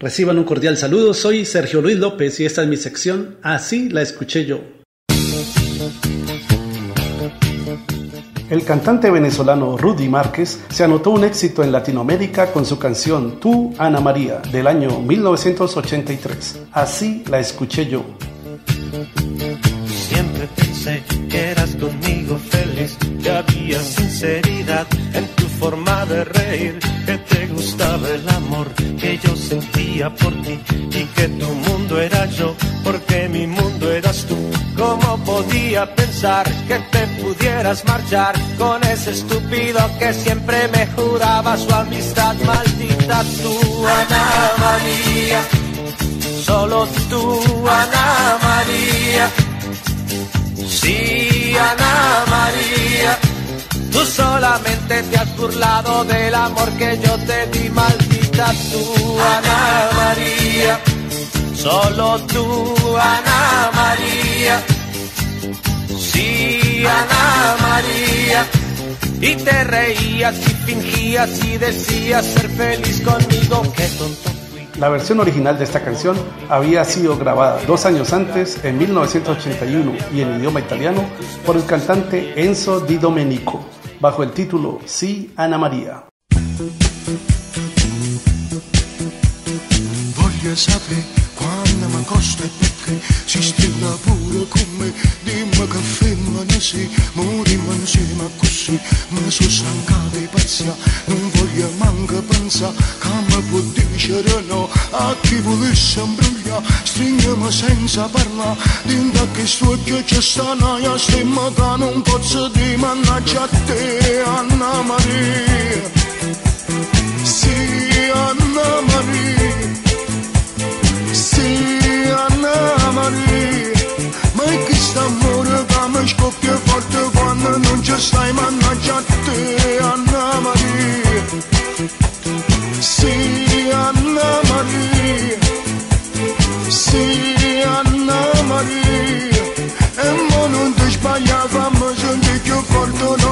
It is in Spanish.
Reciban un cordial saludo, soy Sergio Luis López y esta es mi sección Así la escuché yo. El cantante venezolano Rudy Márquez se anotó un éxito en Latinoamérica con su canción Tú, Ana María, del año 1983. Así la escuché yo. Siempre pensé que eras conmigo feliz, que había sinceridad en forma de reír, que te gustaba el amor que yo sentía por ti y que tu mundo era yo, porque mi mundo eras tú. ¿Cómo podía pensar que te pudieras marchar con ese estúpido que siempre me juraba su amistad maldita? Tú, Ana solo tú, solamente te has burlado del amor que yo te di, maldita tú, Ana María. Solo tú, Ana María. Sí, Ana María. Y te reías y fingías y decías ser feliz conmigo. Qué tonto. La versión original de esta canción había sido grabada dos años antes, en 1981, y en idioma italiano, por el cantante Enzo Di Domenico, bajo el título Sí, Ana María. Voglio sapere quando mi costa e perché si stilla pure con me cade pezza Non voglio manco pensare che mi può dicere no A chi volesse imbrugliare stringiamo senza parla, Dinda che stucchio c'è stana, stanaia Stemma che non posso di mannaggia a te Anna Maria. Sì Anna Maria. Sì Anna Maria. Ma è che sta amore che mi scoppia forte quando non ci stai mannaggia a te. fortuna